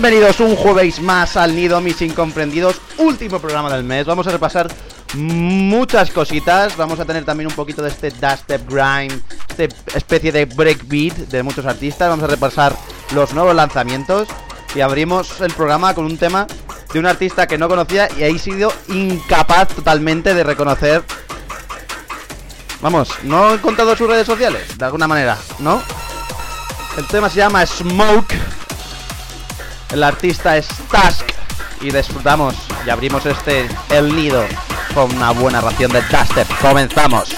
Bienvenidos un jueves más al Nido Mis Incomprendidos, último programa del mes. Vamos a repasar muchas cositas. Vamos a tener también un poquito de este dubstep grind, este especie de breakbeat de muchos artistas. Vamos a repasar los nuevos lanzamientos y abrimos el programa con un tema de un artista que no conocía y he sido incapaz totalmente de reconocer. Vamos, no he encontrado sus redes sociales, de alguna manera, ¿no? El tema se llama Smoke. El artista es Task. Y disfrutamos y abrimos este El Nido con una buena ración de dubstep. Comenzamos.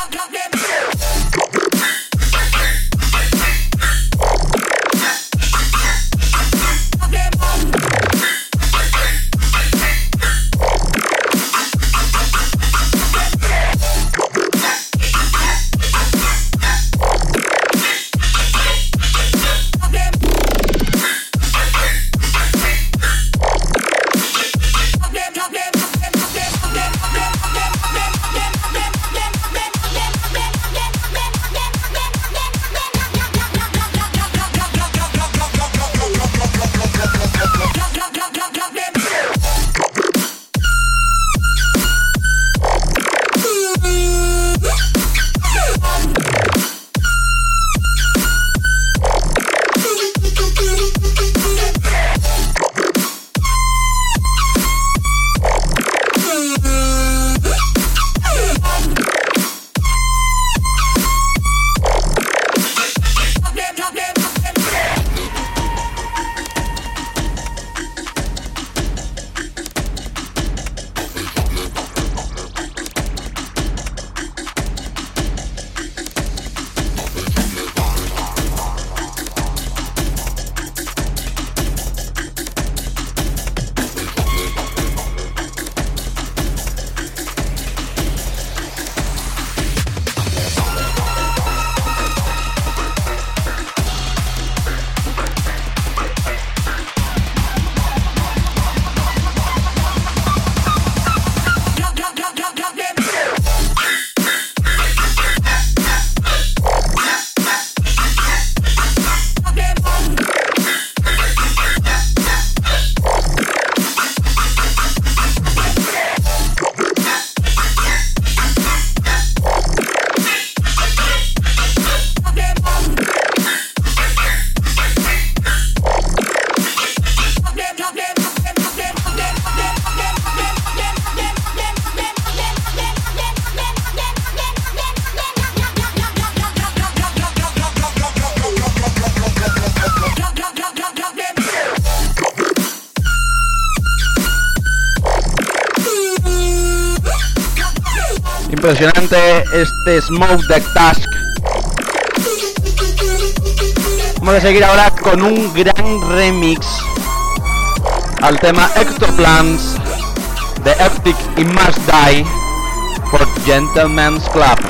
Impresionante este Smoke Deck Task. Vamos a seguir ahora con un gran remix al tema Ectoplans de Eptic y Must Die por Gentleman's Club.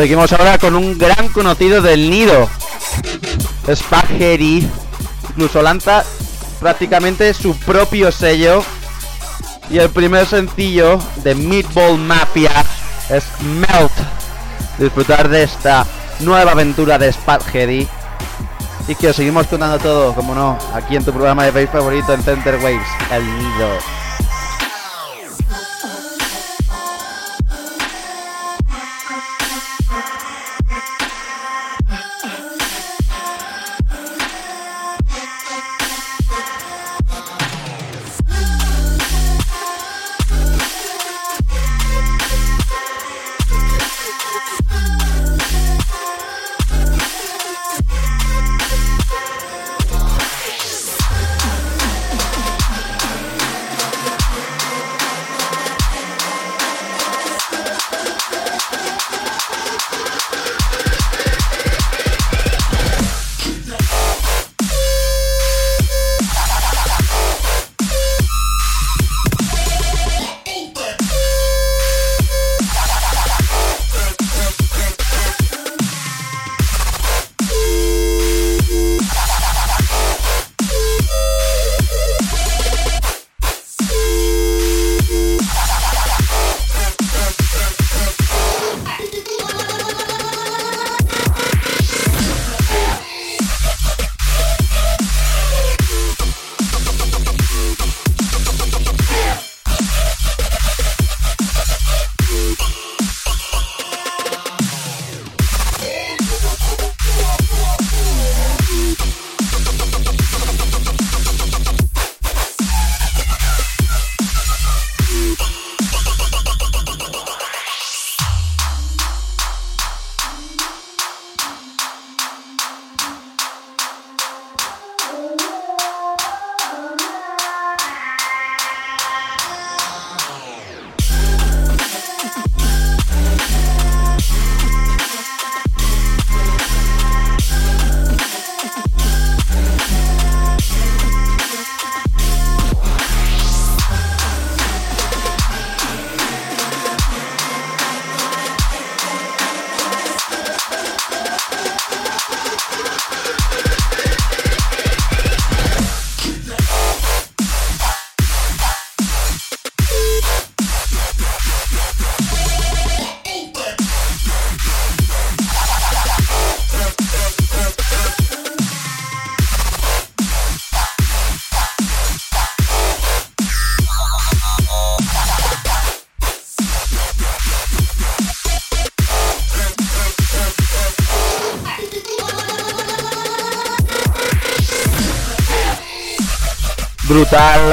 Seguimos ahora con un gran conocido del nido. Spaghetti. Incluso lanza prácticamente su propio sello. Y el primer sencillo de Meatball Mafia es Melt. Disfrutar de esta nueva aventura de Spaghetti. Y que os seguimos contando todo, como no, aquí en tu programa de Face favorito en Center Waves, El Nido.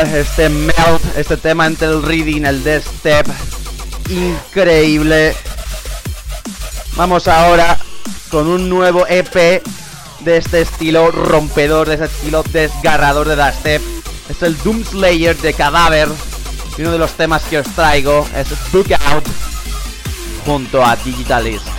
Este melt, este tema entre el reading, el death step, increíble. Vamos ahora con un nuevo EP de este estilo rompedor, de este estilo desgarrador de dubstep. Es el Doom Slayer de Cadáver. Y uno de los temas que os traigo es Book Out junto a Digitalist.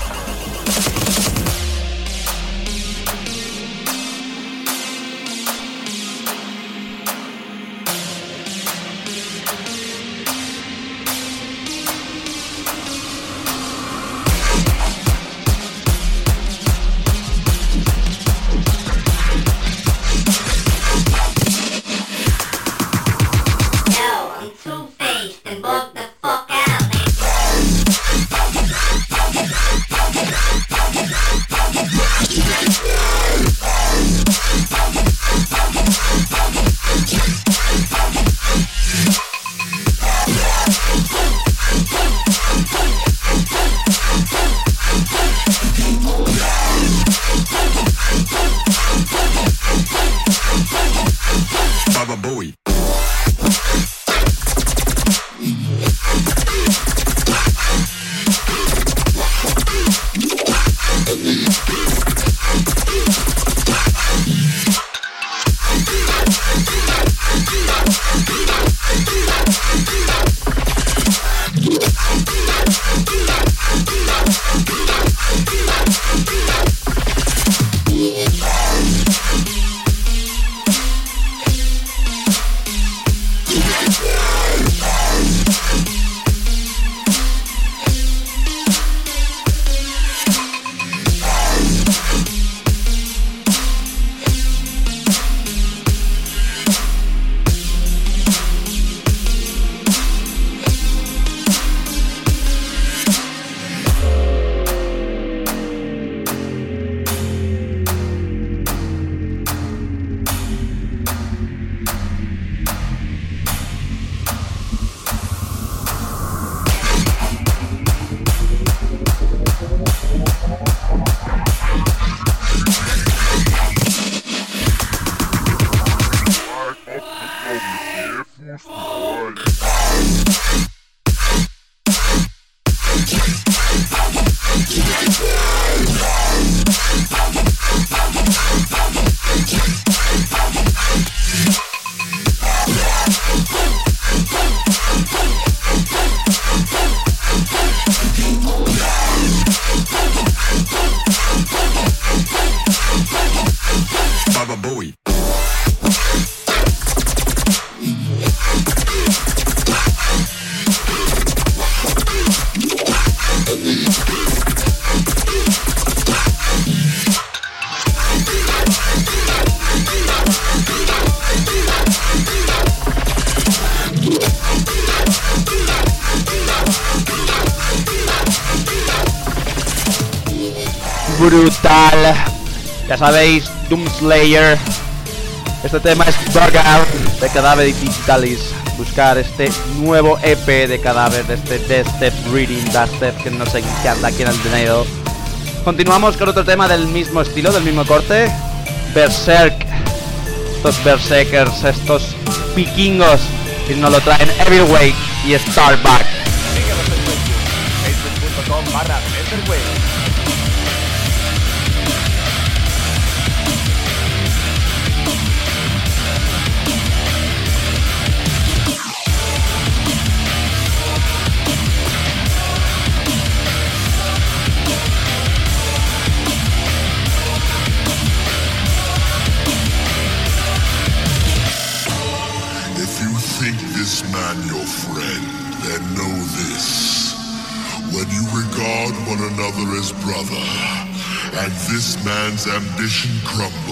Ya sabéis, Doomslayer. Este tema es Burger de Cadáver Digitalis. Buscar este nuevo EP de Cadáver de este Death Step Reading Step que nos encanta aquí en el dinero. Continuamos con otro tema del mismo estilo, del mismo corte. Berserk. Estos Berserkers, estos vikingos. Y nos lo traen Wake y facebook.com barra ambition crumbles,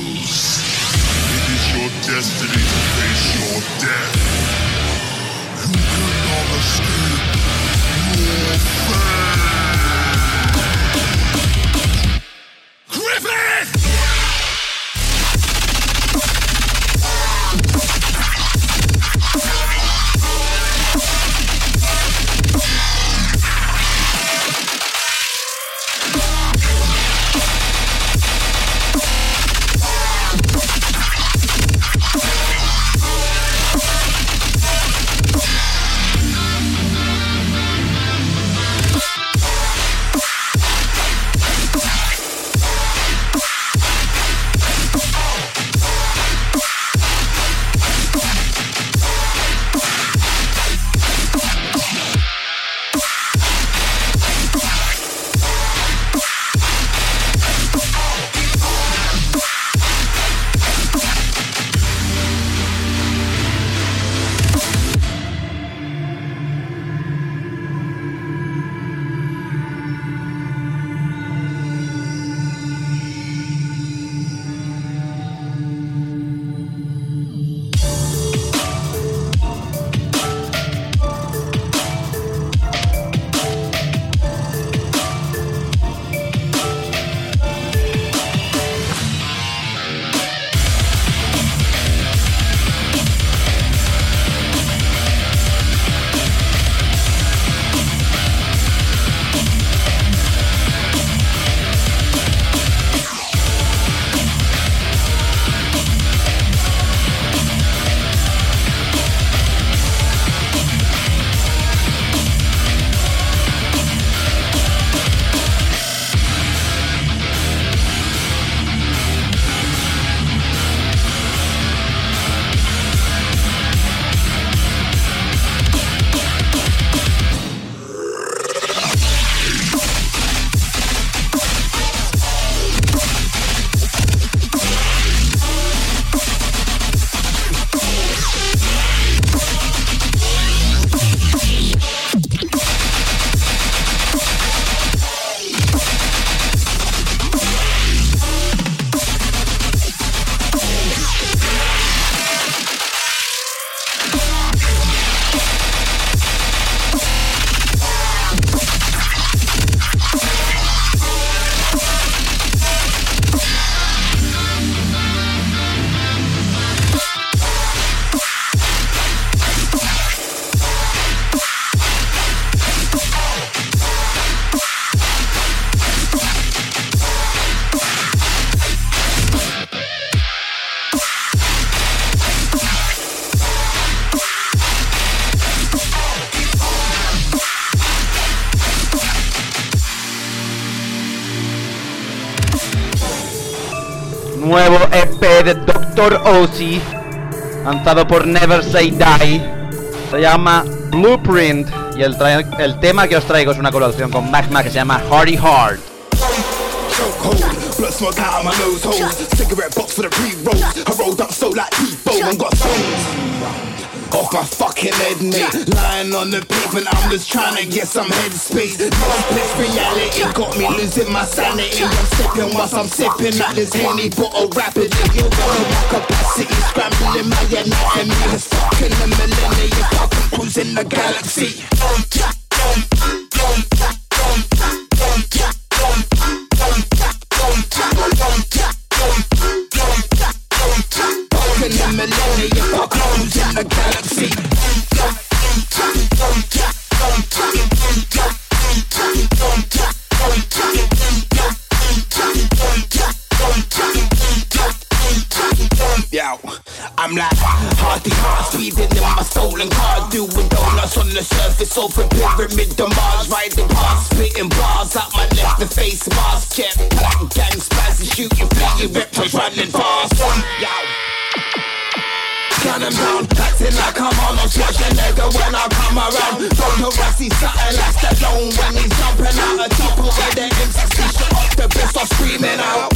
de Dr. Ozzy, lanzado por Never Say Die. Se llama Blueprint y el, el tema que os traigo es una colaboración con Magma que se llama Hardy Hard. Blood smoke out of my nose holes. Cigarette box for the pre-rolls. I rolled up so like people and got stones. Off my fucking head, mate. Lying on the pavement, I'm just trying to get some headspace. This reality got me losing my sanity. I'm sipping whilst I'm sipping at this henny bottle rapidly. You're going my capacity, scrambling my anatomy. It's fucking the millennium, fucking cruising the galaxy. I'm like Hardy heart speeding in my stolen car Doing donuts on the surface over pyramid Mars. Riding past, spitting bars out my left the face mask. Jet black gang spazzy shooting fleeting reptiles running fast. Yo. Gun 'em down, acting like come on, I'm on a Schwarzenegger when I come around. Don't know I see something like Stallone when he's jumping out a top of where the M60 shot up the best I'm screaming out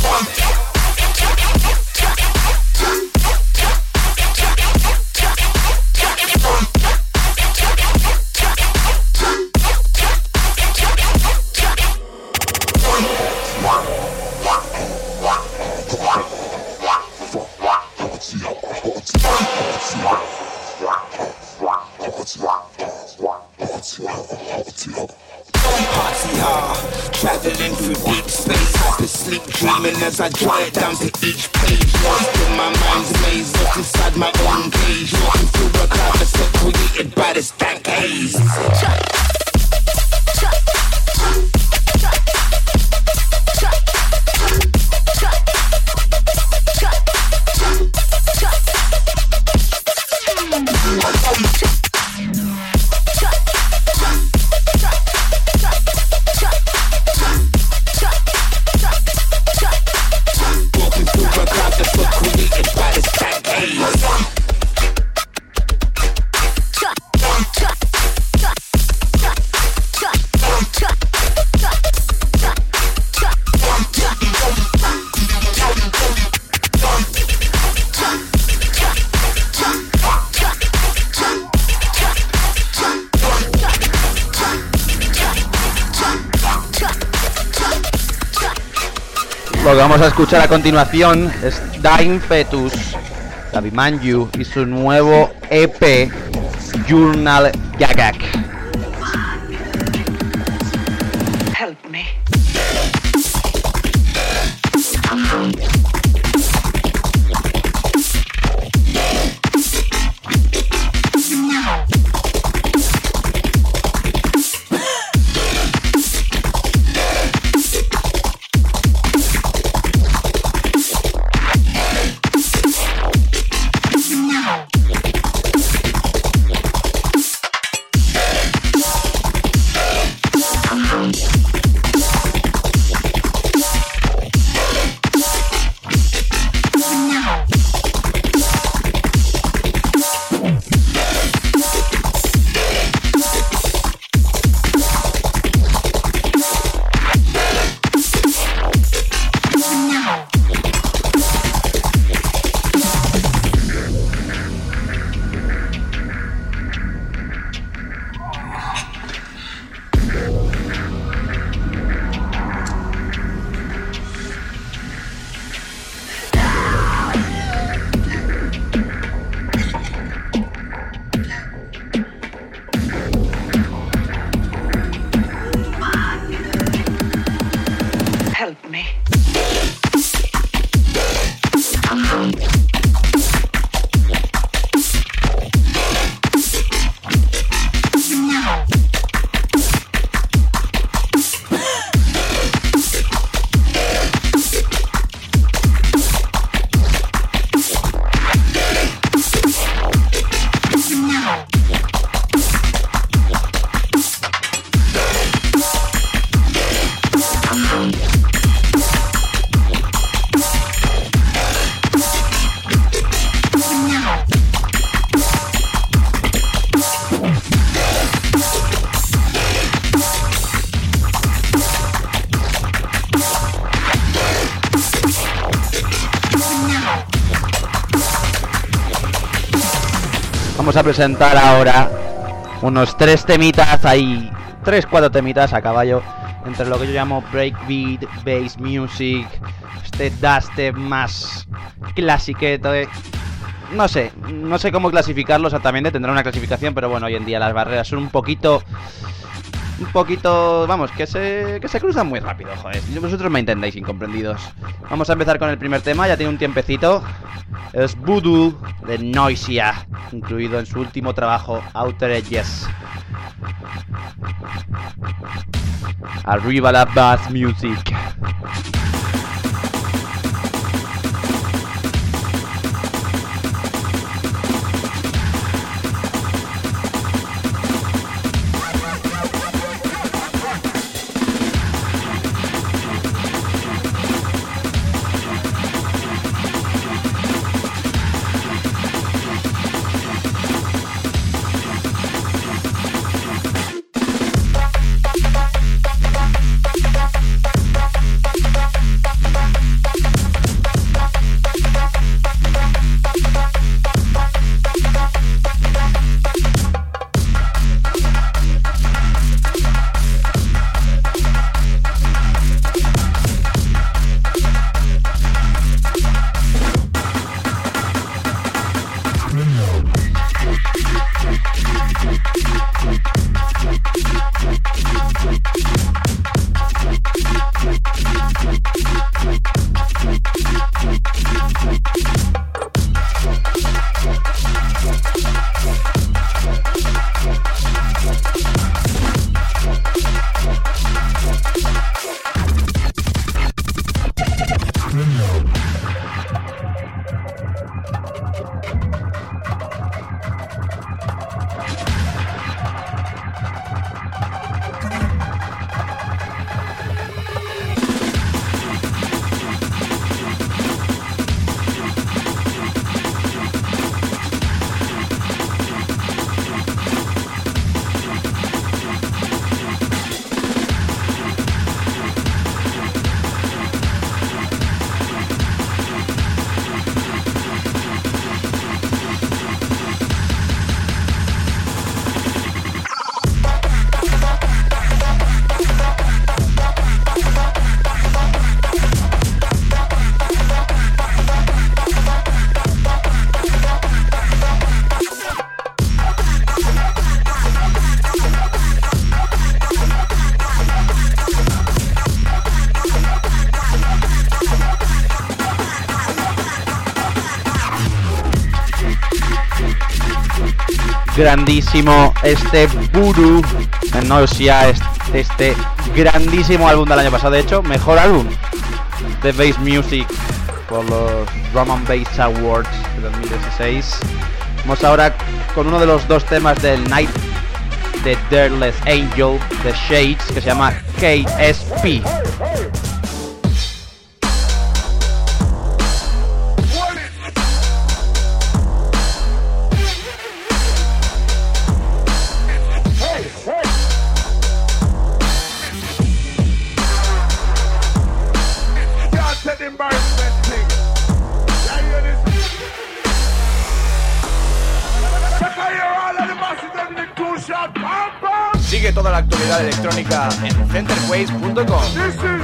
Let's go. Party hard, traveling through deep space. Hyper sleep, dreaming as I it down to each page. Lost in my mind's maze, lost inside my own cage. Walking through a cloud that's created by this dank haze. Walking Lo que vamos a escuchar a continuación es Dying Fetus, David Manju y su nuevo EP Journal Gagak. A presentar ahora unos tres temitas ahí, tres, cuatro temitas a caballo entre lo que yo llamo breakbeat, bass music, este dubstep más clasiqueto. No sé, no sé cómo clasificarlo exactamente, tendrá una clasificación, pero bueno, hoy en día las barreras son un poquito un poquito, vamos, que se, que se cruzan muy rápido, joder. Vosotros me entendéis, incomprendidos. Vamos a empezar con el primer tema, ya tiene un tiempecito. Es Voodoo de Noisia, incluido en su último trabajo, Outer Edges. Arriba la bass music. Grandísimo este Voodoo en Nausea, este, este grandísimo álbum del año pasado, de hecho, mejor álbum de Bass Music por los Drum and Bass Awards de 2016. Vamos ahora con uno de los dos temas del Night de Dirtless Angel de Shades que se llama KSP. Electrónica en centerways.com.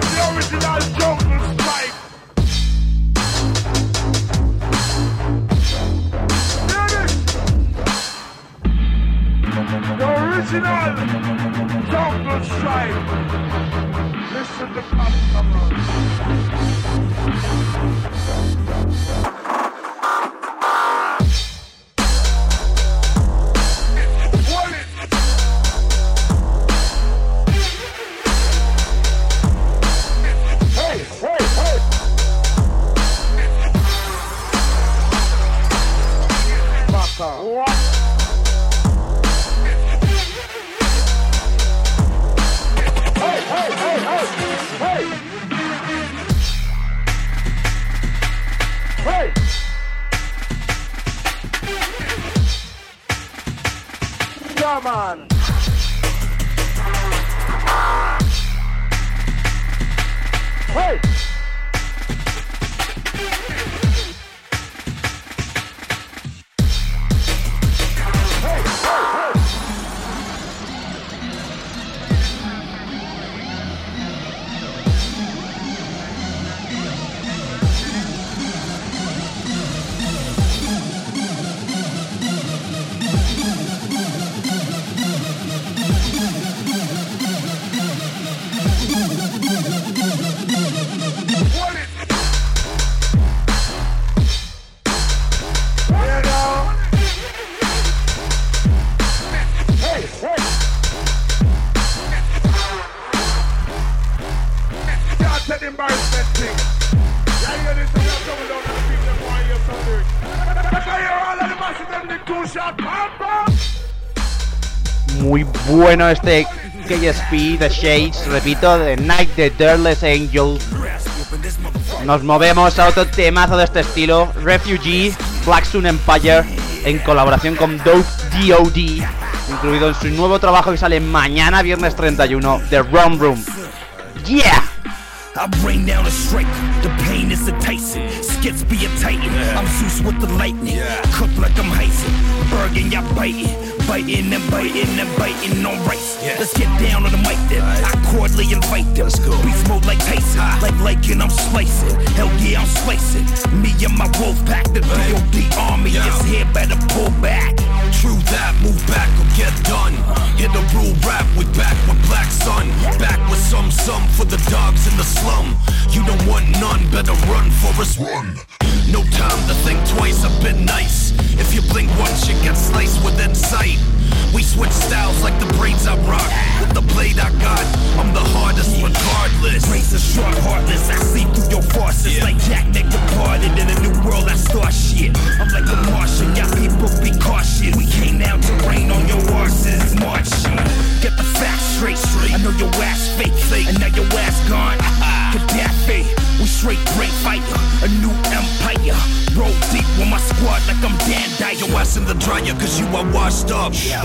bueno este KSP, The Shades, repito, The Night the Dirtless Angel. Nos movemos a otro temazo de este estilo, Refugee, Black Sun Empire, en colaboración con Dope DOD, incluido en su nuevo trabajo que sale mañana, viernes 31, The Rum Room. Yeah! I rain down a strike, the pain is enticing. Skits be a titan, I'm Zeus with the lightning. Cook like I'm Heisen, Bergen, y'all biting. Biting and biting and biting on rice. Let's get down on the mic then. I cordially invite them. Beast mode like Tyson, like Lycan, I'm slicing. Hell yeah, I'm slicing. Me and my wolf pack, the DOD army is here, better pull back. True that, move back or get done. Uh-huh. Hit the rule rap, we back with Black Sun. Back with some, some for the dogs in the slum. You don't want none, better run for us. Run. No time to think twice, I've been nice. If you blink once, you get sliced within sight. We switch styles like the braids I rock. With the blade I got, I'm the hardest regardless. Razor sharp, heartless, I see through your farces. Like Jack Nick departed in a new world, I start shit. I'm like a Martian, y'all people be cautious. We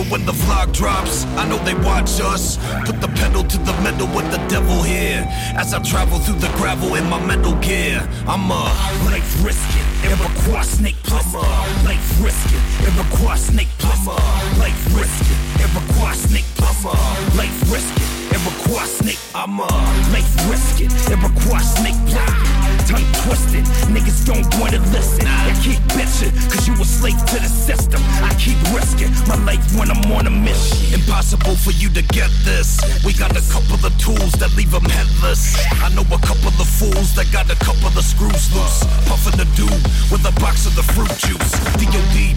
But when the vlog drops, I know they watch us. Put the pedal to the metal with the devil here. As I travel through the gravel in my metal gear, I'm a life risking. It requires snake plumber. Life risking. It requires snake plumber. Life risking. It snake plumber. Life risking. It requires snake. I'm a life risking. It requires snake plumber. Tongue twisted, niggas don't wanna listen. I keep bitching, cause you a slave to the system. I keep risking my life when I'm on a mission. Impossible for you to get this. We got a couple of tools that leave them headless. I know a couple of fools that got a couple of screws loose. Puffin' the dude with a box of the fruit juice. DOD,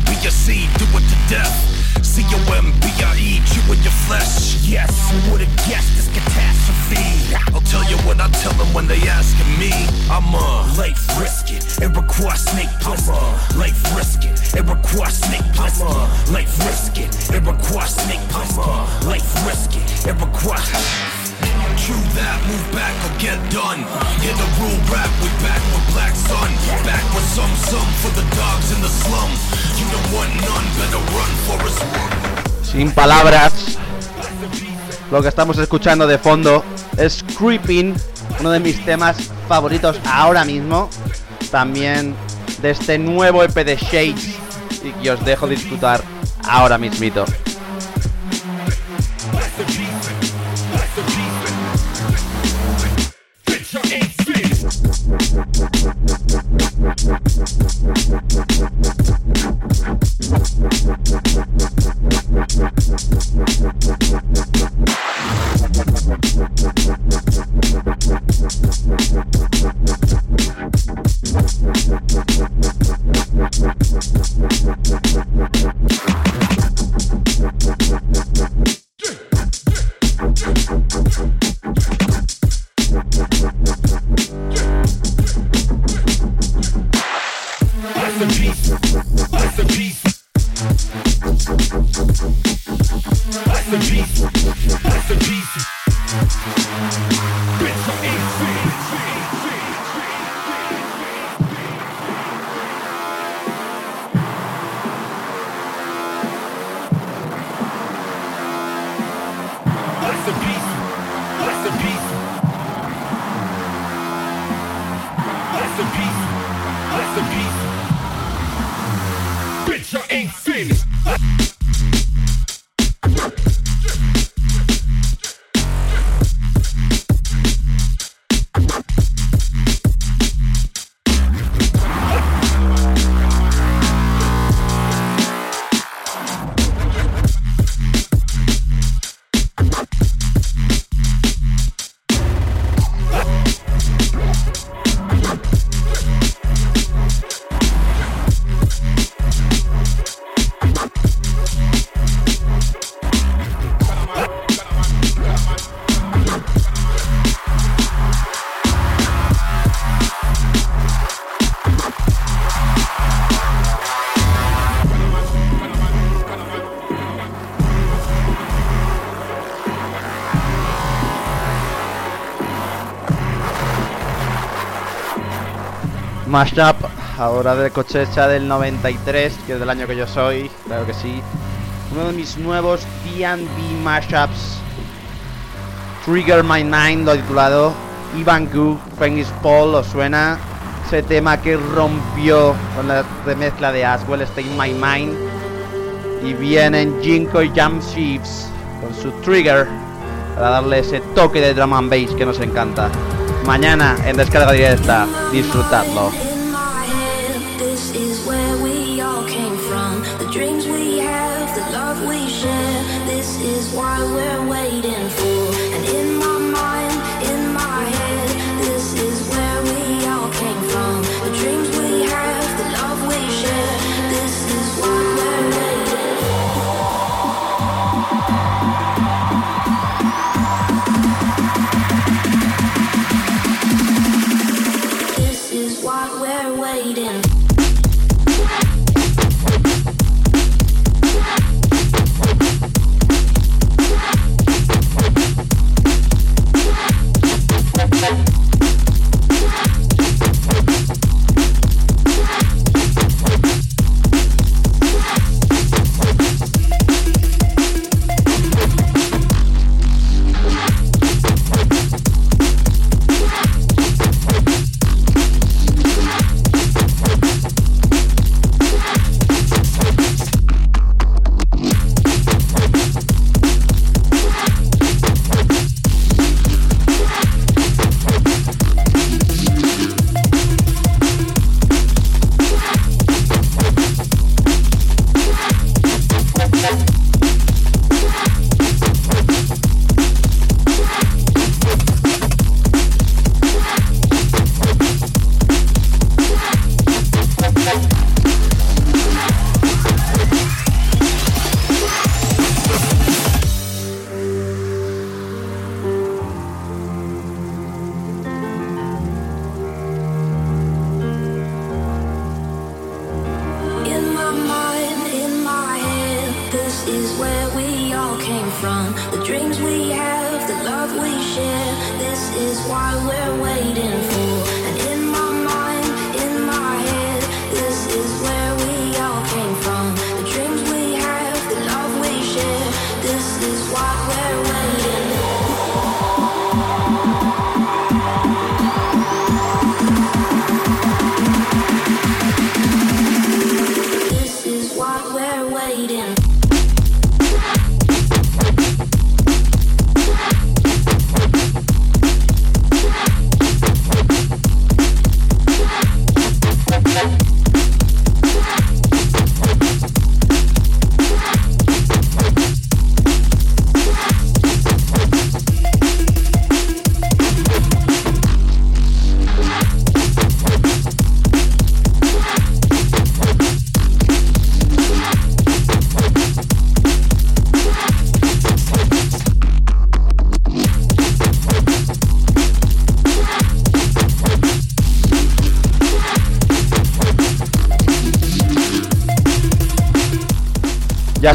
do it to death. C-O-M-B-I-E, chew in your flesh. Yes, who would've guessed this catastrophe? I'll tell you what I tell them when they asking me. I'm a life risk it. It requires snake plissken. Life risk it. It requires snake plissken. Life risk it. It requires snake plissken. Life risk it. It requires. Get done. The. Sin palabras, lo que estamos escuchando de fondo es Creeping, uno de mis temas favoritos ahora mismo. También de este nuevo EP de Shades y que os dejo disfrutar ahora mismito. Mashup ahora de cosecha del 93, que es del año que yo soy, claro que sí. Uno de mis nuevos D&B mashups. Trigger My Mind, lo titulado. Ivan Gu, Fengis Paul, ¿os suena? Ese tema que rompió con la remezcla de Aswell, Stay My Mind. Y vienen Jinko y Jam con su Trigger para darle ese toque de drum and bass que nos encanta. Mañana en descarga directa, disfrutadlo.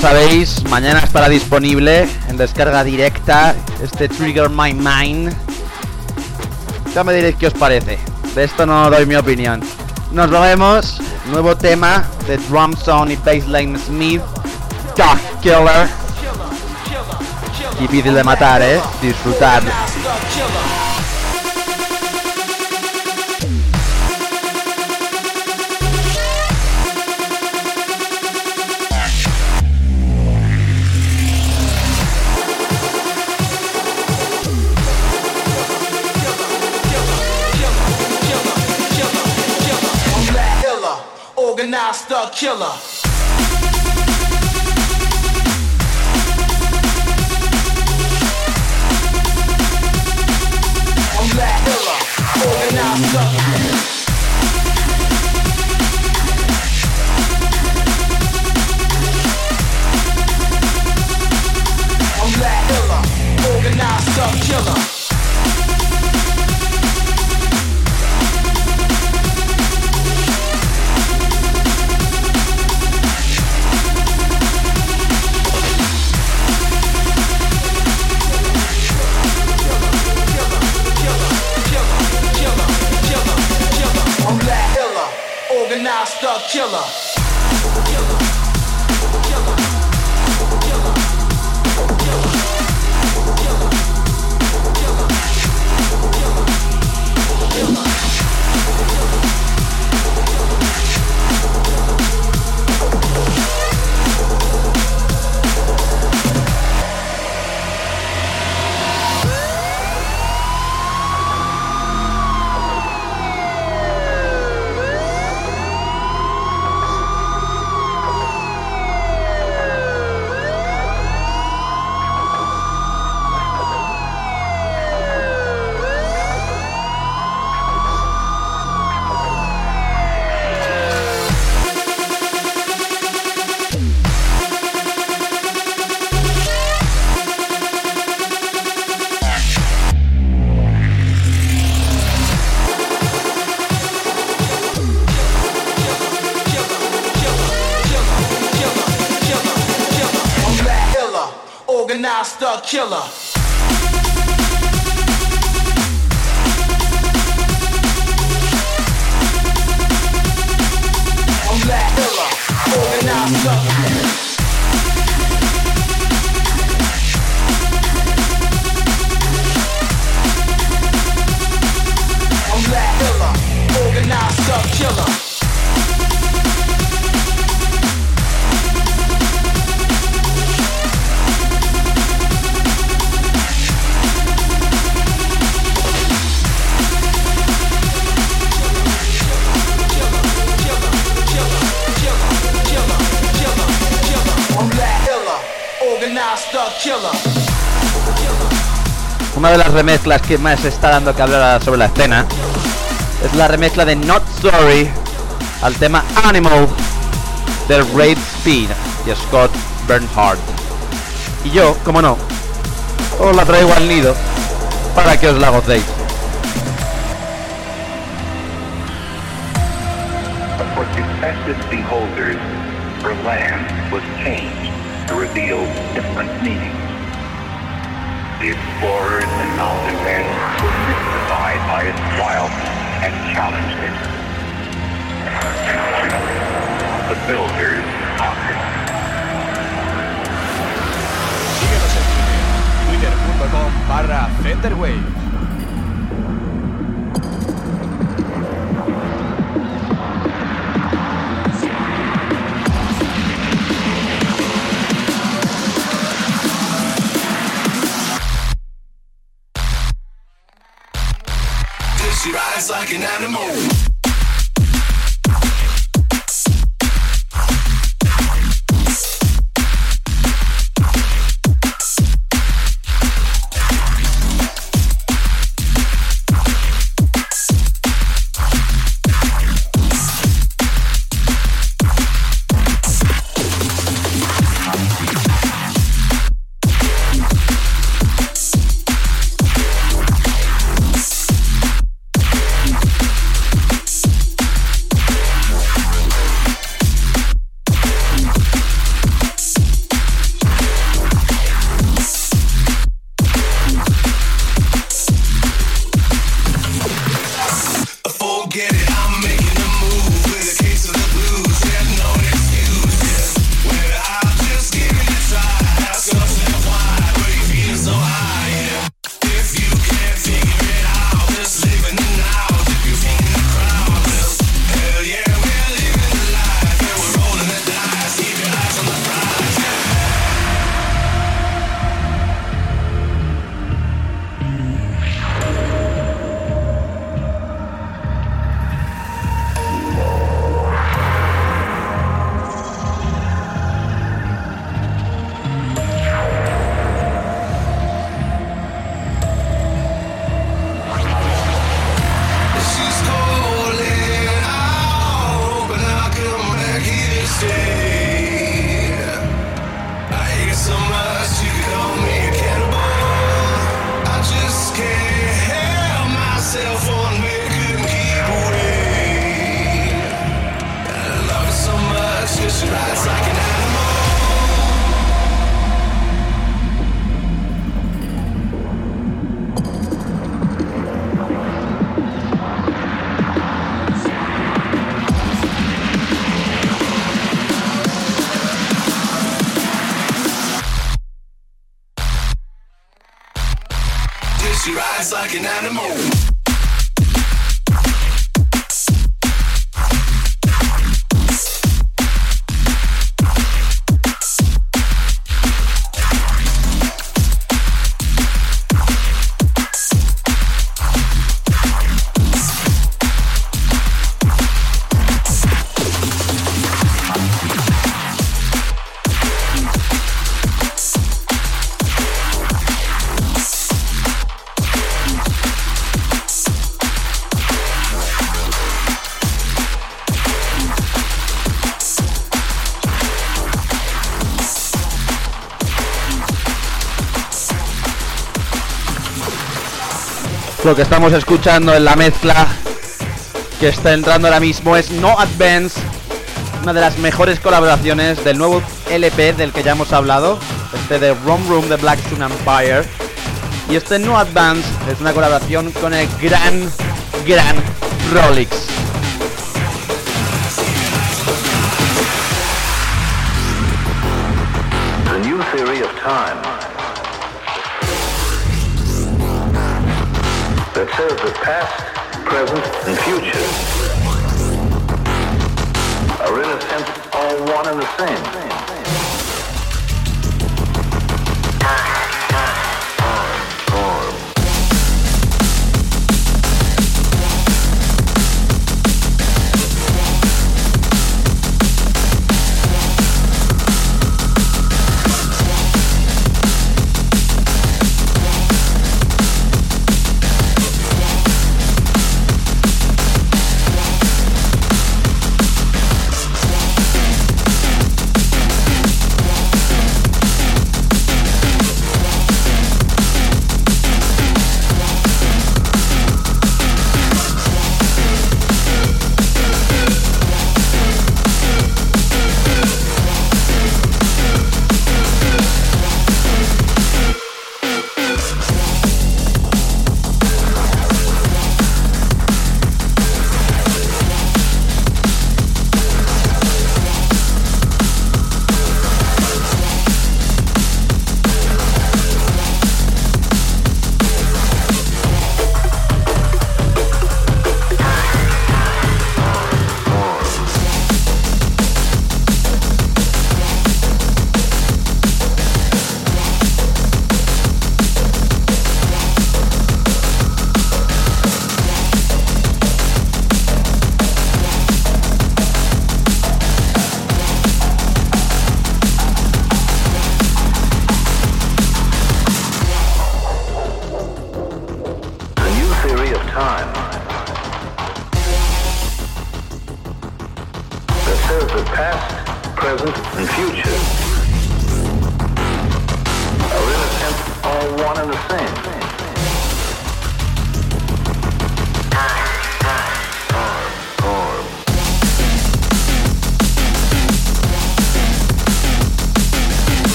Sabéis, mañana estará disponible en descarga directa este Trigger My Mind. Ya me diréis qué os parece. De esto no doy mi opinión. Nos vemos. Nuevo tema de Drum Sound y Bassline Smith. Dog Killer. Difícil de matar, eh. Disfrutar. Killer. I'm Black Killer, organized killer. Remezclas que más está dando que hablar sobre la escena es la remezcla de Not Sorry al tema Animal del Raid Speed y Scott Bernhardt. Y yo, como no, os la traigo al nido para que os la gocéis. The explorers and mountain men were mystified by its wild and challenged it. The builders conquered. Síguenos en Twitter, twitter.com barra Fenderwave. Lo que estamos escuchando en la mezcla que está entrando ahora mismo es No Advance, una de las mejores colaboraciones del nuevo LP del que ya hemos hablado, este de Rom Room de Black Sun Empire. Y este No Advance es una colaboración con el gran, gran Rolex. That says the past, present, and future are in a sense all one and the same.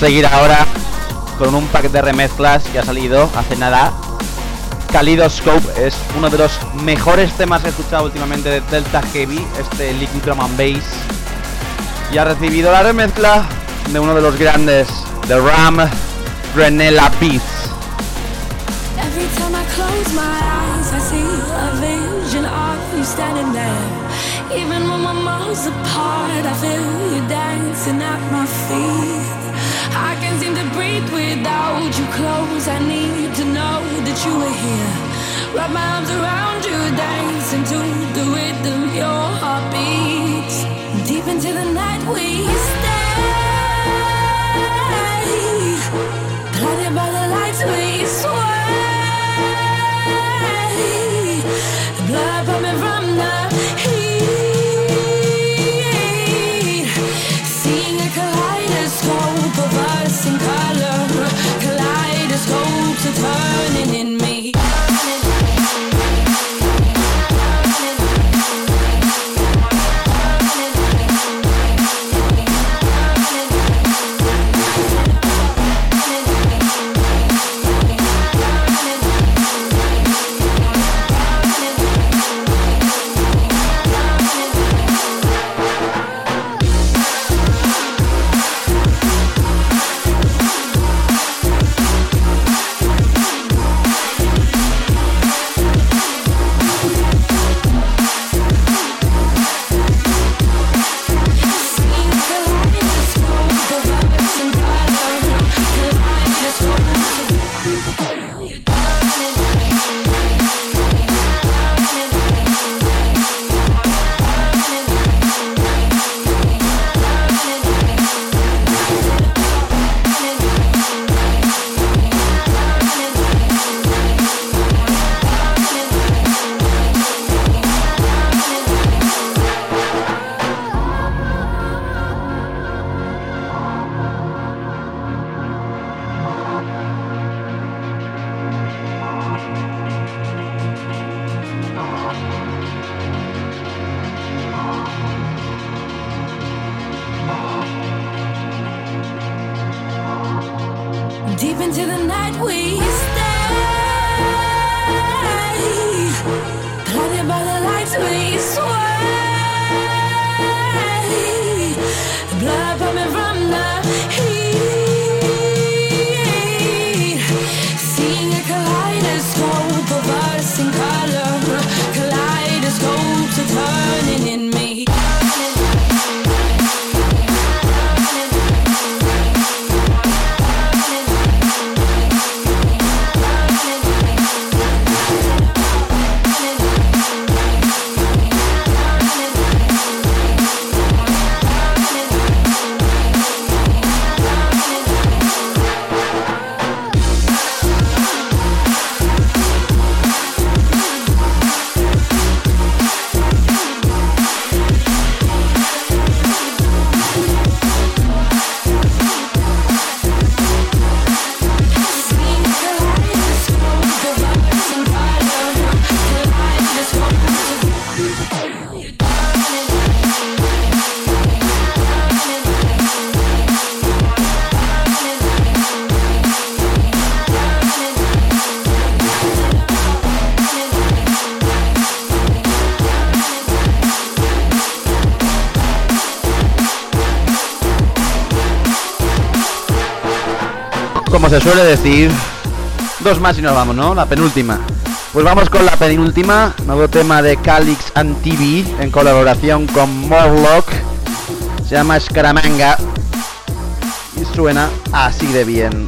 Seguir ahora con un pack de remezclas que ha salido hace nada. Kaleidoscope es uno de los mejores temas que he escuchado últimamente de Delta Heavy, este Liquid Drum and Bass. Y ha recibido la remezcla de uno de los grandes, de Ram Renella there. Even when my apart, I feel you dancing at my feet. I can seem to breathe without you close. I need to know that you are here. Wrap my arms around you, to the rhythm your heart beats. Deep into the night we stay. Se suele decir, dos más y nos vamos, ¿no? La penúltima. Pues vamos con la penúltima, nuevo tema de Calix and TV en colaboración con Morlock. Se llama Scaramanga y suena así de bien.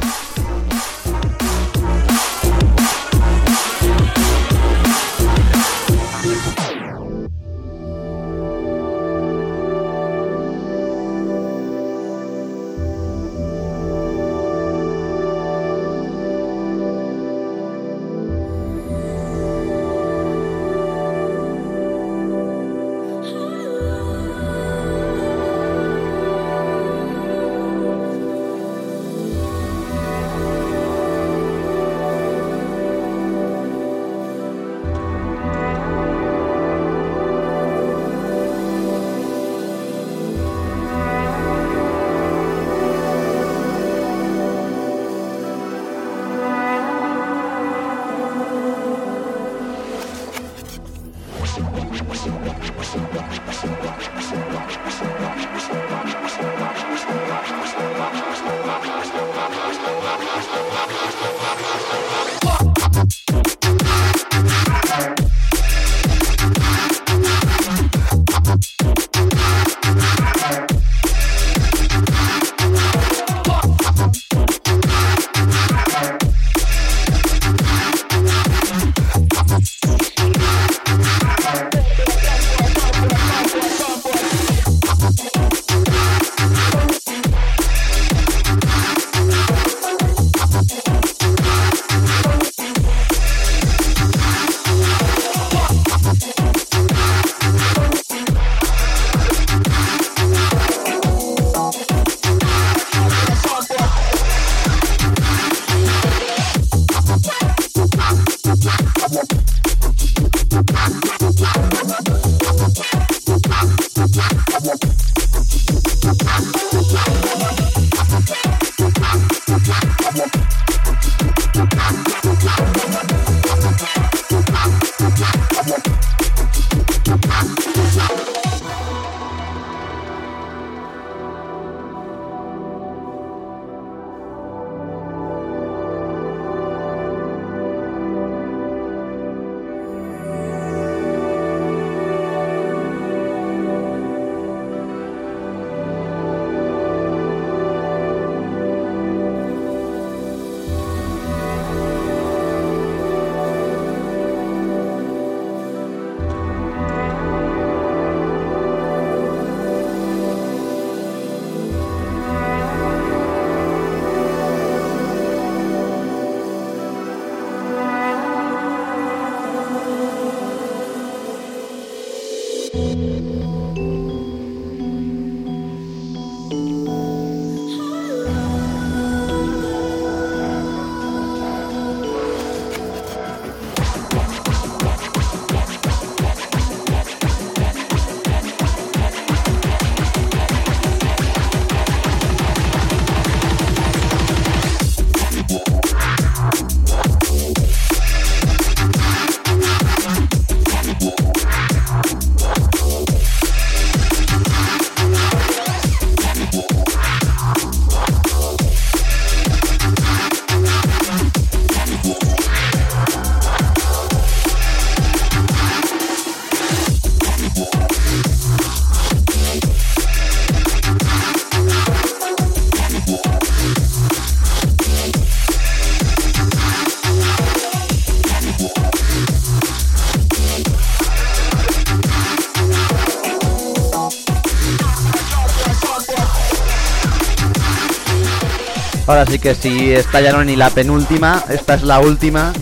Ahora sí que sí, esta ya ni la penúltima, esta es la última.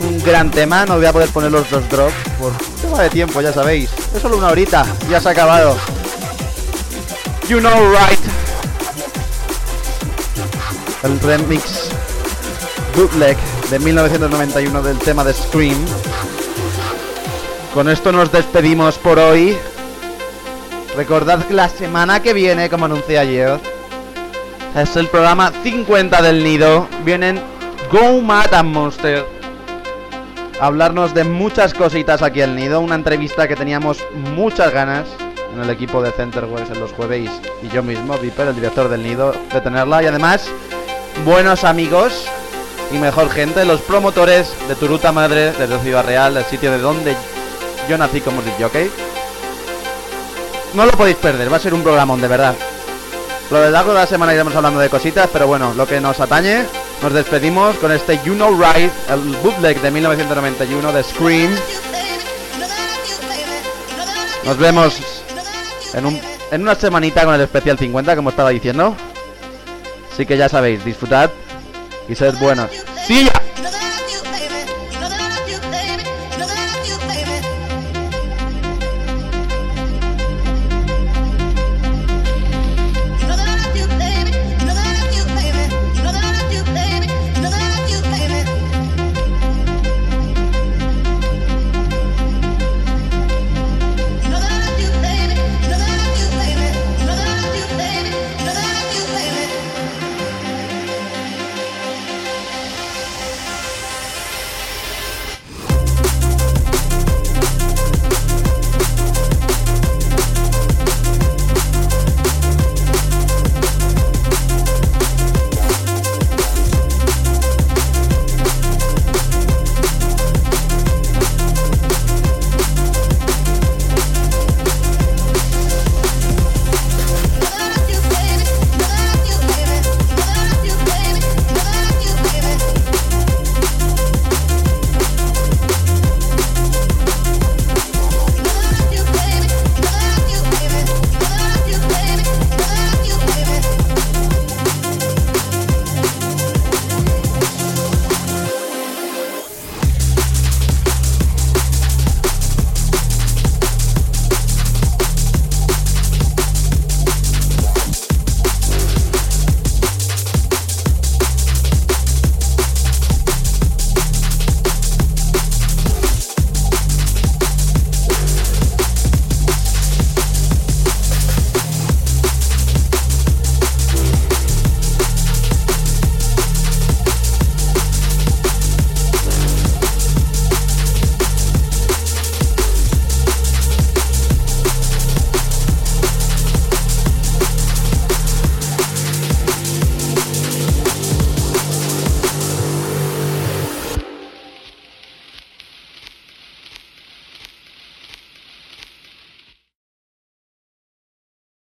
Un gran tema, no voy a poder poner los dos drops por tema de tiempo, ya sabéis. Es solo una horita, ya se ha acabado. You know right. El remix bootleg de 1991 del tema de Scream. Con esto nos despedimos por hoy. Recordad que la semana que viene, como anuncié ayer, es el programa 50 del Nido. Vienen Go Mad Monster. A hablarnos de muchas cositas aquí al Nido. Una entrevista que teníamos muchas ganas en el equipo de Centerwares en los jueves y yo mismo, Viper, el director del Nido, de tenerla. Y además, buenos amigos y mejor gente, los promotores de Turuta Madre, desde Ciudad Real, el sitio de donde yo nací como ¿ok? No lo podéis perder, va a ser un programón de verdad. Lo de largo de la semana iremos hablando de cositas, pero bueno, lo que nos atañe, nos despedimos con este You Know Right, el bootleg de 1991 de Scream. Nos vemos en, un, en una semanita con el especial 50, como estaba diciendo. Así que ya sabéis, disfrutad y sed buenos. ¡Sí!